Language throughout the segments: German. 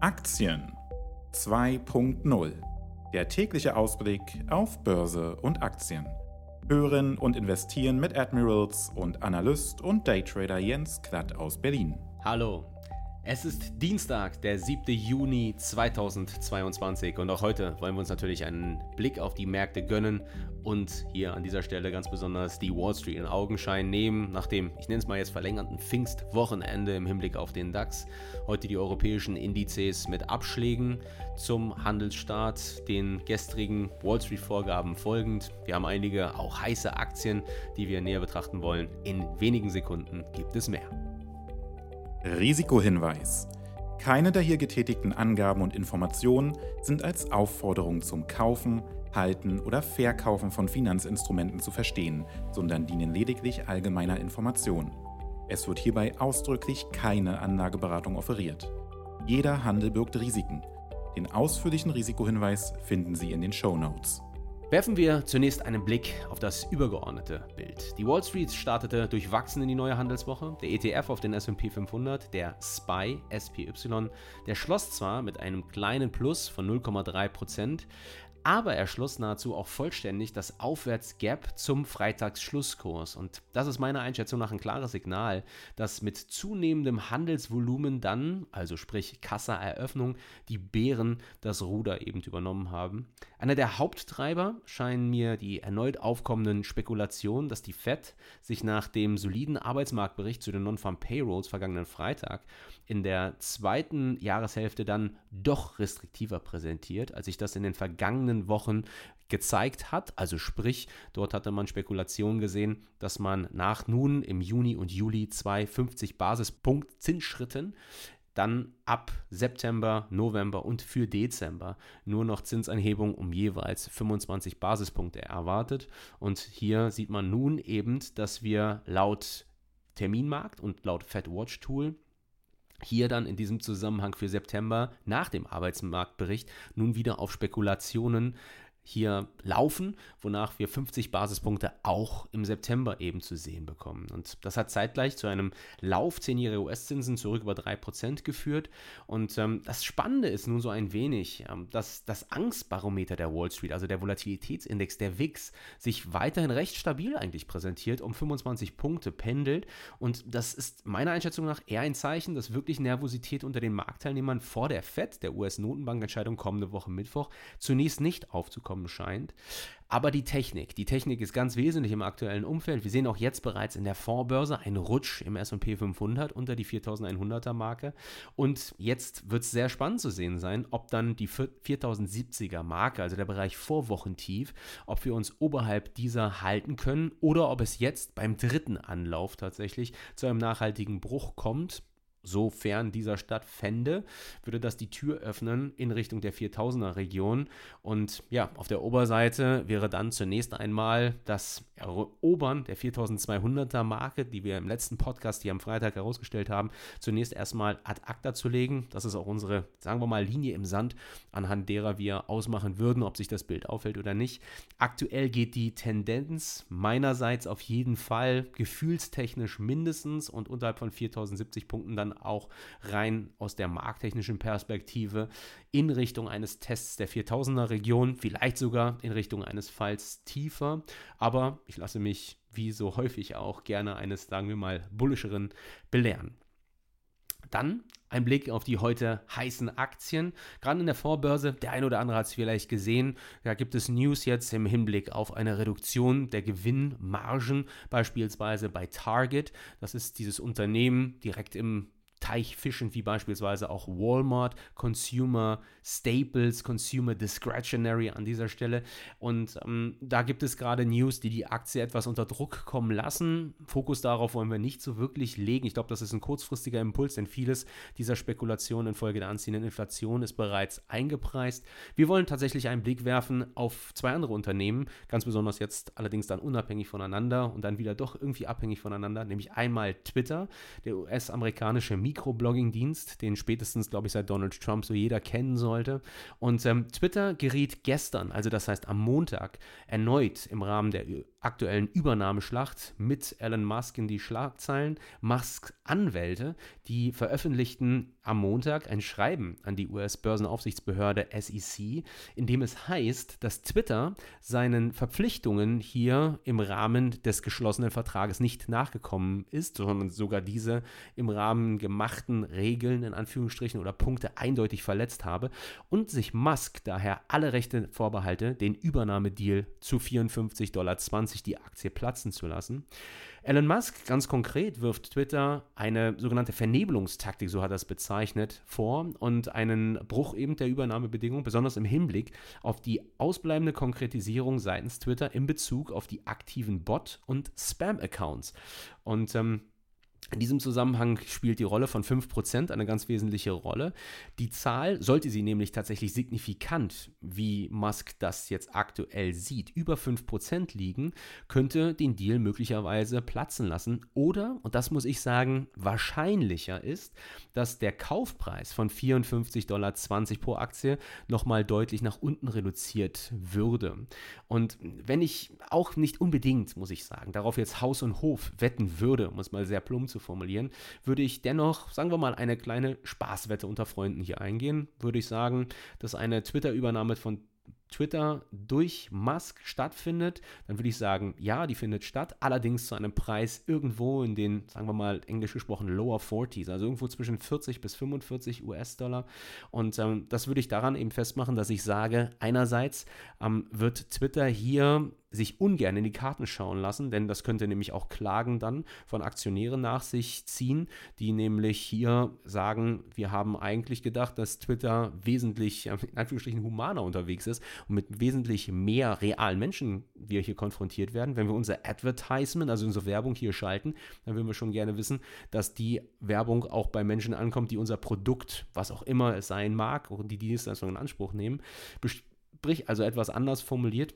Aktien 2.0. Der tägliche Ausblick auf Börse und Aktien. Hören und investieren mit Admirals und Analyst und Daytrader Jens Klatt aus Berlin. Hallo, es ist Dienstag, der 7. Juni 2022 und auch heute wollen wir uns natürlich einen Blick auf die Märkte gönnen und hier an dieser Stelle ganz besonders die Wall Street in Augenschein nehmen, nach dem, ich nenne es mal jetzt verlängerten Pfingstwochenende im Hinblick auf den DAX. Heute die europäischen Indizes mit Abschlägen zum Handelsstart, den gestrigen Wall Street Vorgaben folgend. Wir haben einige auch heiße Aktien, die wir näher betrachten wollen. In wenigen Sekunden gibt es mehr. Risikohinweis. Keine der hier getätigten Angaben und Informationen sind als Aufforderung zum Kaufen, Halten oder Verkaufen von Finanzinstrumenten zu verstehen, sondern dienen lediglich allgemeiner Information. Es wird hierbei ausdrücklich keine Anlageberatung offeriert. Jeder Handel birgt Risiken. Den ausführlichen Risikohinweis finden Sie in den Show Notes. Werfen wir zunächst einen Blick auf das übergeordnete Bild. Die Wall Street startete durchwachsen in die neue Handelswoche. Der ETF auf den SP 500, der SPY, SPY, der schloss zwar mit einem kleinen Plus von 0,3%, aber er schloss nahezu auch vollständig das Aufwärtsgap zum Freitagsschlusskurs. Und das ist meiner Einschätzung nach ein klares Signal, dass mit zunehmendem Handelsvolumen dann, also sprich Kassaeröffnung, die Bären das Ruder eben übernommen haben. Einer der Haupttreiber scheinen mir die erneut aufkommenden Spekulationen, dass die Fed sich nach dem soliden Arbeitsmarktbericht zu den Non-Farm Payrolls vergangenen Freitag in der zweiten Jahreshälfte dann doch restriktiver präsentiert, als sich das in den vergangenen Wochen gezeigt hat. Also sprich, dort hatte man Spekulationen gesehen, dass man nach nun im Juni und Juli zwei 50 Basispunkt Zinsschritten dann ab September, November und für Dezember nur noch Zinsanhebung um jeweils 25 Basispunkte erwartet. Und hier sieht man nun eben, dass wir laut Terminmarkt und laut Fed Watch Tool hier dann in diesem Zusammenhang für September nach dem Arbeitsmarktbericht nun wieder auf Spekulationen hier laufen, wonach wir 50 Basispunkte auch im September eben zu sehen bekommen. Und das hat zeitgleich zu einem Lauf 10-jähriger US-Zinsen zurück über 3% geführt. Und ähm, das Spannende ist nun so ein wenig, ähm, dass das Angstbarometer der Wall Street, also der Volatilitätsindex der WIX, sich weiterhin recht stabil eigentlich präsentiert, um 25 Punkte pendelt. Und das ist meiner Einschätzung nach eher ein Zeichen, dass wirklich Nervosität unter den Marktteilnehmern vor der FED, der US-Notenbankentscheidung kommende Woche Mittwoch, zunächst nicht aufzukommen kommen scheint. Aber die Technik, die Technik ist ganz wesentlich im aktuellen Umfeld. Wir sehen auch jetzt bereits in der Fondsbörse einen Rutsch im S&P 500 unter die 4100er Marke. Und jetzt wird es sehr spannend zu sehen sein, ob dann die 4070er Marke, also der Bereich Vorwochentief, ob wir uns oberhalb dieser halten können oder ob es jetzt beim dritten Anlauf tatsächlich zu einem nachhaltigen Bruch kommt sofern dieser stattfände, würde das die Tür öffnen in Richtung der 4000er Region. Und ja, auf der Oberseite wäre dann zunächst einmal das Erobern der 4200er Marke, die wir im letzten Podcast hier am Freitag herausgestellt haben, zunächst erstmal ad acta zu legen. Das ist auch unsere, sagen wir mal, Linie im Sand, anhand derer wir ausmachen würden, ob sich das Bild auffällt oder nicht. Aktuell geht die Tendenz meinerseits auf jeden Fall gefühlstechnisch mindestens und unterhalb von 4070 Punkten dann auch rein aus der markttechnischen Perspektive in Richtung eines Tests der 4000er Region, vielleicht sogar in Richtung eines Falls tiefer. Aber ich lasse mich, wie so häufig auch, gerne eines, sagen wir mal, bullischeren belehren. Dann ein Blick auf die heute heißen Aktien. Gerade in der Vorbörse, der ein oder andere hat es vielleicht gesehen, da gibt es News jetzt im Hinblick auf eine Reduktion der Gewinnmargen, beispielsweise bei Target. Das ist dieses Unternehmen direkt im Teichfischen wie beispielsweise auch Walmart, Consumer Staples, Consumer Discretionary an dieser Stelle. Und ähm, da gibt es gerade News, die die Aktie etwas unter Druck kommen lassen. Fokus darauf wollen wir nicht so wirklich legen. Ich glaube, das ist ein kurzfristiger Impuls, denn vieles dieser Spekulation infolge der anziehenden Inflation ist bereits eingepreist. Wir wollen tatsächlich einen Blick werfen auf zwei andere Unternehmen, ganz besonders jetzt allerdings dann unabhängig voneinander und dann wieder doch irgendwie abhängig voneinander, nämlich einmal Twitter, der US-amerikanische Mikroblogging-Dienst, den spätestens, glaube ich, seit Donald Trump so jeder kennen sollte. Und ähm, Twitter geriet gestern, also das heißt am Montag, erneut im Rahmen der aktuellen Übernahmeschlacht mit Elon Musk in die Schlagzeilen. Musks Anwälte, die veröffentlichten am Montag ein Schreiben an die US-Börsenaufsichtsbehörde SEC, in dem es heißt, dass Twitter seinen Verpflichtungen hier im Rahmen des geschlossenen Vertrages nicht nachgekommen ist, sondern sogar diese im Rahmen gemachten Regeln in Anführungsstrichen oder Punkte eindeutig verletzt habe und sich Musk daher alle Rechte vorbehalte, den Übernahmedeal zu 54,20 Dollar die Aktie platzen zu lassen. Elon Musk ganz konkret wirft Twitter eine sogenannte Vernebelungstaktik, so hat er es bezeichnet, vor und einen Bruch eben der Übernahmebedingungen, besonders im Hinblick auf die ausbleibende Konkretisierung seitens Twitter in Bezug auf die aktiven Bot- und Spam-Accounts. Und ähm, in diesem Zusammenhang spielt die Rolle von 5% eine ganz wesentliche Rolle. Die Zahl, sollte sie nämlich tatsächlich signifikant, wie Musk das jetzt aktuell sieht, über 5% liegen, könnte den Deal möglicherweise platzen lassen. Oder, und das muss ich sagen, wahrscheinlicher ist, dass der Kaufpreis von 54,20 Dollar pro Aktie nochmal deutlich nach unten reduziert würde. Und wenn ich auch nicht unbedingt, muss ich sagen, darauf jetzt Haus und Hof wetten würde, muss mal sehr plump zu formulieren, würde ich dennoch, sagen wir mal, eine kleine Spaßwette unter Freunden hier eingehen. Würde ich sagen, dass eine Twitter-Übernahme von Twitter durch Musk stattfindet, dann würde ich sagen, ja, die findet statt, allerdings zu einem Preis irgendwo in den, sagen wir mal, englisch gesprochen, lower 40s, also irgendwo zwischen 40 bis 45 US-Dollar. Und ähm, das würde ich daran eben festmachen, dass ich sage, einerseits ähm, wird Twitter hier sich ungern in die Karten schauen lassen, denn das könnte nämlich auch Klagen dann von Aktionären nach sich ziehen, die nämlich hier sagen, wir haben eigentlich gedacht, dass Twitter wesentlich, in Anführungsstrichen, humaner unterwegs ist und mit wesentlich mehr realen Menschen wir hier konfrontiert werden. Wenn wir unser Advertisement, also unsere Werbung hier schalten, dann würden wir schon gerne wissen, dass die Werbung auch bei Menschen ankommt, die unser Produkt, was auch immer es sein mag, die Dienstleistung in Anspruch nehmen. Sprich, also etwas anders formuliert,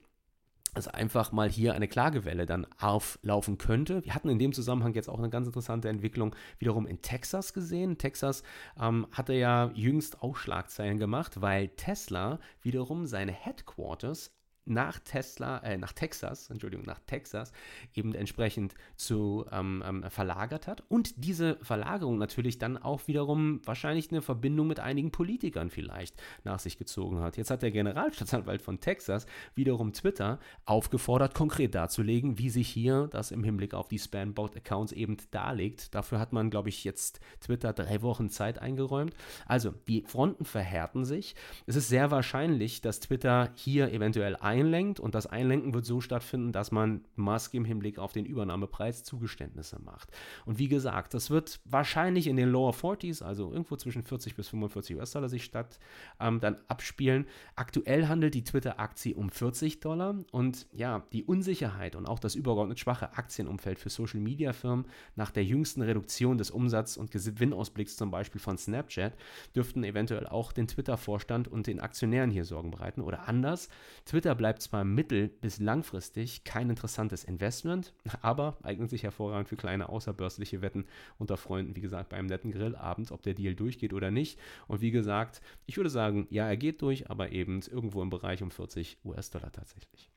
dass einfach mal hier eine Klagewelle dann auflaufen könnte. Wir hatten in dem Zusammenhang jetzt auch eine ganz interessante Entwicklung wiederum in Texas gesehen. Texas ähm, hatte ja jüngst auch Schlagzeilen gemacht, weil Tesla wiederum seine Headquarters nach Tesla, äh, nach Texas, Entschuldigung, nach Texas eben entsprechend zu ähm, ähm, verlagert hat und diese Verlagerung natürlich dann auch wiederum wahrscheinlich eine Verbindung mit einigen Politikern vielleicht nach sich gezogen hat. Jetzt hat der Generalstaatsanwalt von Texas wiederum Twitter aufgefordert, konkret darzulegen, wie sich hier das im Hinblick auf die Spam-Bot-Accounts eben darlegt. Dafür hat man, glaube ich, jetzt Twitter drei Wochen Zeit eingeräumt. Also die Fronten verhärten sich. Es ist sehr wahrscheinlich, dass Twitter hier eventuell ein einlenkt und das Einlenken wird so stattfinden, dass man Musk im Hinblick auf den Übernahmepreis Zugeständnisse macht. Und wie gesagt, das wird wahrscheinlich in den Lower 40s, also irgendwo zwischen 40 bis 45 US-Dollar sich statt ähm, dann abspielen. Aktuell handelt die Twitter-Aktie um 40 Dollar und ja, die Unsicherheit und auch das übergeordnet schwache Aktienumfeld für Social-Media-Firmen nach der jüngsten Reduktion des Umsatz- und Gewinnausblicks zum Beispiel von Snapchat dürften eventuell auch den Twitter-Vorstand und den Aktionären hier Sorgen bereiten. Oder anders, Twitter bleibt zwar mittel- bis langfristig kein interessantes Investment, aber eignet sich hervorragend für kleine außerbörsliche Wetten unter Freunden, wie gesagt, bei einem netten Grillabend, ob der Deal durchgeht oder nicht. Und wie gesagt, ich würde sagen, ja, er geht durch, aber eben irgendwo im Bereich um 40 US-Dollar tatsächlich.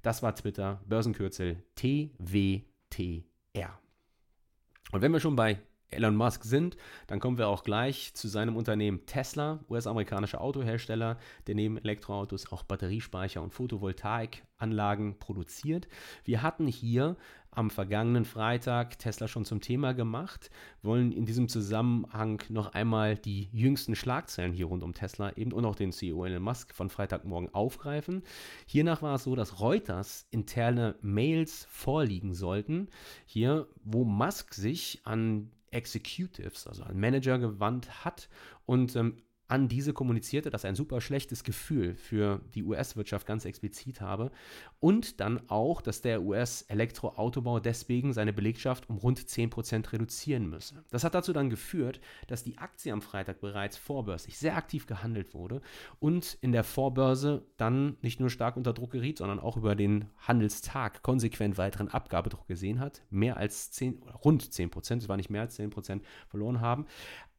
Das war Twitter, Börsenkürzel TWTR. Und wenn wir schon bei Elon Musk sind, dann kommen wir auch gleich zu seinem Unternehmen Tesla, US-amerikanischer Autohersteller, der neben Elektroautos auch Batteriespeicher und Photovoltaikanlagen produziert. Wir hatten hier am vergangenen Freitag Tesla schon zum Thema gemacht, wollen in diesem Zusammenhang noch einmal die jüngsten Schlagzeilen hier rund um Tesla eben und auch den CEO Elon Musk von Freitagmorgen aufgreifen. Hiernach war es so, dass Reuters interne Mails vorliegen sollten, hier, wo Musk sich an Executives, also an Manager gewandt hat. Und ähm, an diese kommunizierte, dass er ein super schlechtes Gefühl für die US-Wirtschaft ganz explizit habe und dann auch, dass der US-Elektroautobau deswegen seine Belegschaft um rund 10% reduzieren müsse. Das hat dazu dann geführt, dass die Aktie am Freitag bereits vorbörslich sehr aktiv gehandelt wurde und in der Vorbörse dann nicht nur stark unter Druck geriet, sondern auch über den Handelstag konsequent weiteren Abgabedruck gesehen hat, mehr als 10 oder rund 10%, es war nicht mehr als 10% verloren haben.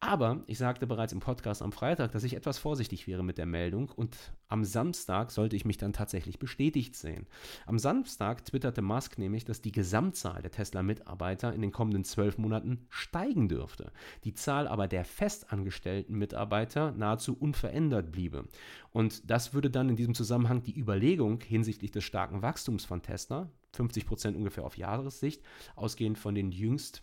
Aber ich sagte bereits im Podcast am Freitag, dass ich etwas vorsichtig wäre mit der Meldung und am Samstag sollte ich mich dann tatsächlich bestätigt sehen. Am Samstag twitterte Musk nämlich, dass die Gesamtzahl der Tesla-Mitarbeiter in den kommenden zwölf Monaten steigen dürfte, die Zahl aber der festangestellten Mitarbeiter nahezu unverändert bliebe. Und das würde dann in diesem Zusammenhang die Überlegung hinsichtlich des starken Wachstums von Tesla, 50 Prozent ungefähr auf Jahressicht, ausgehend von den jüngst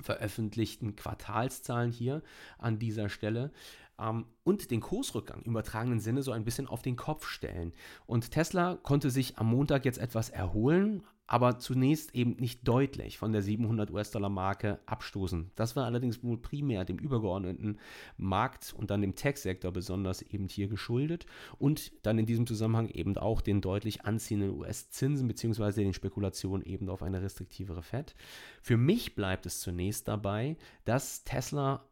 veröffentlichten Quartalszahlen hier an dieser Stelle ähm, und den Kursrückgang im übertragenen Sinne so ein bisschen auf den Kopf stellen. Und Tesla konnte sich am Montag jetzt etwas erholen, aber zunächst eben nicht deutlich von der 700 US-Dollar-Marke abstoßen. Das war allerdings wohl primär dem übergeordneten Markt und dann dem Tech-Sektor besonders eben hier geschuldet und dann in diesem Zusammenhang eben auch den deutlich anziehenden US-Zinsen bzw. den Spekulationen eben auf eine restriktivere Fed. Für mich bleibt es zunächst dabei, dass Tesla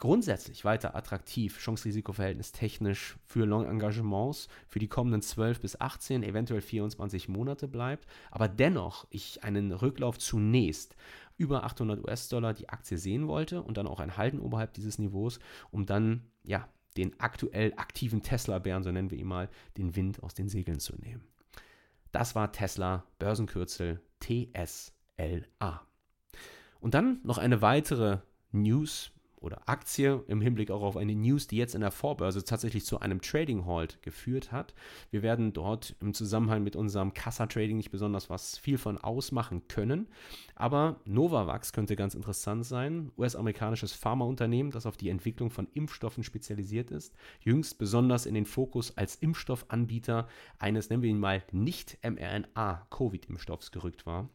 grundsätzlich weiter attraktiv, Chance-Risiko-Verhältnis technisch für Long-Engagements für die kommenden 12 bis 18, eventuell 24 Monate bleibt, aber dennoch ich einen Rücklauf zunächst über 800 US-Dollar die Aktie sehen wollte und dann auch ein Halten oberhalb dieses Niveaus, um dann ja den aktuell aktiven Tesla-Bären, so nennen wir ihn mal, den Wind aus den Segeln zu nehmen. Das war Tesla Börsenkürzel TSLA. Und dann noch eine weitere News, oder Aktie im Hinblick auch auf eine News, die jetzt in der Vorbörse tatsächlich zu einem Trading Halt geführt hat. Wir werden dort im Zusammenhang mit unserem Kassa-Trading nicht besonders was viel von ausmachen können, aber Novavax könnte ganz interessant sein. US-amerikanisches Pharmaunternehmen, das auf die Entwicklung von Impfstoffen spezialisiert ist, jüngst besonders in den Fokus als Impfstoffanbieter eines, nennen wir ihn mal, nicht mRNA-Covid-Impfstoffs gerückt war.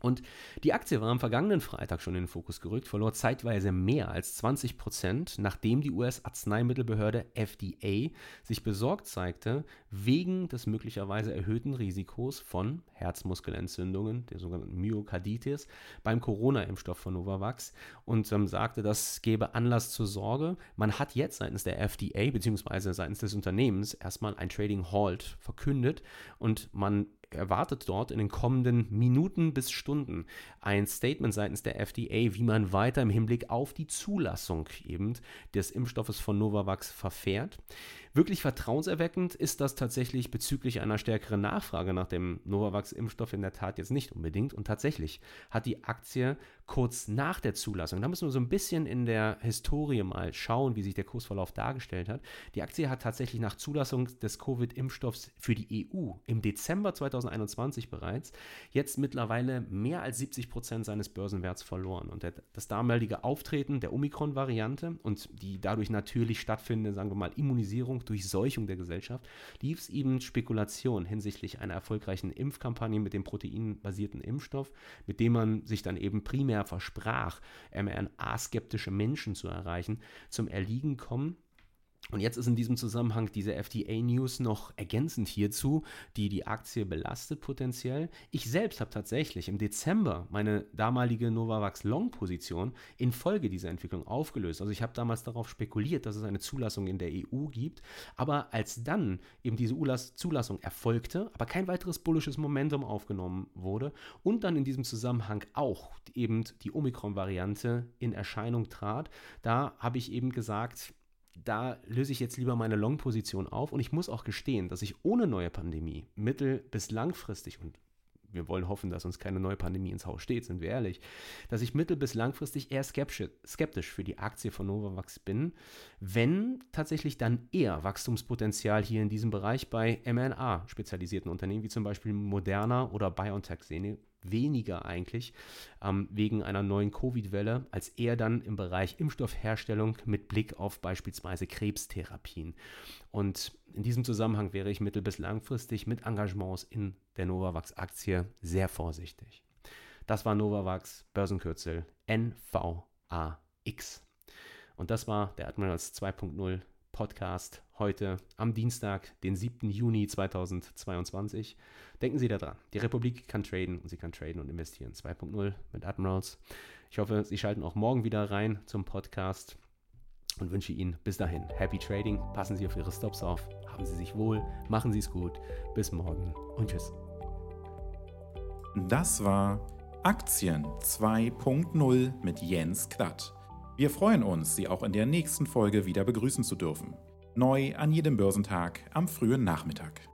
Und die Aktie war am vergangenen Freitag schon in den Fokus gerückt, verlor zeitweise mehr als 20 Prozent, nachdem die US-Arzneimittelbehörde FDA sich besorgt zeigte wegen des möglicherweise erhöhten Risikos von Herzmuskelentzündungen, der sogenannten Myokarditis, beim Corona-Impfstoff von Novavax und ähm, sagte, das gebe Anlass zur Sorge. Man hat jetzt seitens der FDA bzw. seitens des Unternehmens erstmal ein Trading Halt verkündet und man erwartet dort in den kommenden Minuten bis Stunden ein Statement seitens der FDA, wie man weiter im Hinblick auf die Zulassung eben des Impfstoffes von Novavax verfährt. Wirklich vertrauenserweckend ist das tatsächlich bezüglich einer stärkeren Nachfrage nach dem Novavax-Impfstoff in der Tat jetzt nicht unbedingt. Und tatsächlich hat die Aktie kurz nach der Zulassung, da müssen wir so ein bisschen in der Historie mal schauen, wie sich der Kursverlauf dargestellt hat. Die Aktie hat tatsächlich nach Zulassung des Covid-Impfstoffs für die EU im Dezember 2021 bereits jetzt mittlerweile mehr als 70 Prozent seines Börsenwerts verloren. Und das damalige Auftreten der Omikron-Variante und die dadurch natürlich stattfindende, sagen wir mal, Immunisierung Durchseuchung, Durchseuchung der Gesellschaft, lief es eben Spekulation hinsichtlich einer erfolgreichen Impfkampagne mit dem proteinbasierten Impfstoff, mit dem man sich dann eben primär versprach, mRNA-skeptische Menschen zu erreichen, zum Erliegen kommen. Und jetzt ist in diesem Zusammenhang diese FDA-News noch ergänzend hierzu, die die Aktie belastet potenziell. Ich selbst habe tatsächlich im Dezember meine damalige Novavax Long-Position infolge dieser Entwicklung aufgelöst. Also ich habe damals darauf spekuliert, dass es eine Zulassung in der EU gibt. Aber als dann eben diese Zulassung erfolgte, aber kein weiteres bullisches Momentum aufgenommen wurde und dann in diesem Zusammenhang auch eben die Omikron-Variante in Erscheinung trat, da habe ich eben gesagt, da löse ich jetzt lieber meine Long-Position auf. Und ich muss auch gestehen, dass ich ohne neue Pandemie mittel- bis langfristig und wir wollen hoffen, dass uns keine neue Pandemie ins Haus steht, sind wir ehrlich, dass ich mittel- bis langfristig eher skeptisch für die Aktie von Novavax bin, wenn tatsächlich dann eher Wachstumspotenzial hier in diesem Bereich bei mRNA-spezialisierten Unternehmen wie zum Beispiel Moderna oder BioNTech sehe, weniger eigentlich ähm, wegen einer neuen Covid-Welle, als eher dann im Bereich Impfstoffherstellung mit Blick auf beispielsweise Krebstherapien. Und in diesem Zusammenhang wäre ich mittel- bis langfristig mit Engagements in der Novavax-Aktie sehr vorsichtig. Das war Novavax, Börsenkürzel NVAX. Und das war der Admirals 2.0 Podcast heute am Dienstag, den 7. Juni 2022. Denken Sie daran, die Republik kann traden und sie kann traden und investieren. 2.0 mit Admirals. Ich hoffe, Sie schalten auch morgen wieder rein zum Podcast und wünsche Ihnen bis dahin Happy Trading. Passen Sie auf Ihre Stops auf. Haben Sie sich wohl. Machen Sie es gut. Bis morgen und tschüss. Das war Aktien 2.0 mit Jens Klatt. Wir freuen uns, Sie auch in der nächsten Folge wieder begrüßen zu dürfen. Neu an jedem Börsentag am frühen Nachmittag.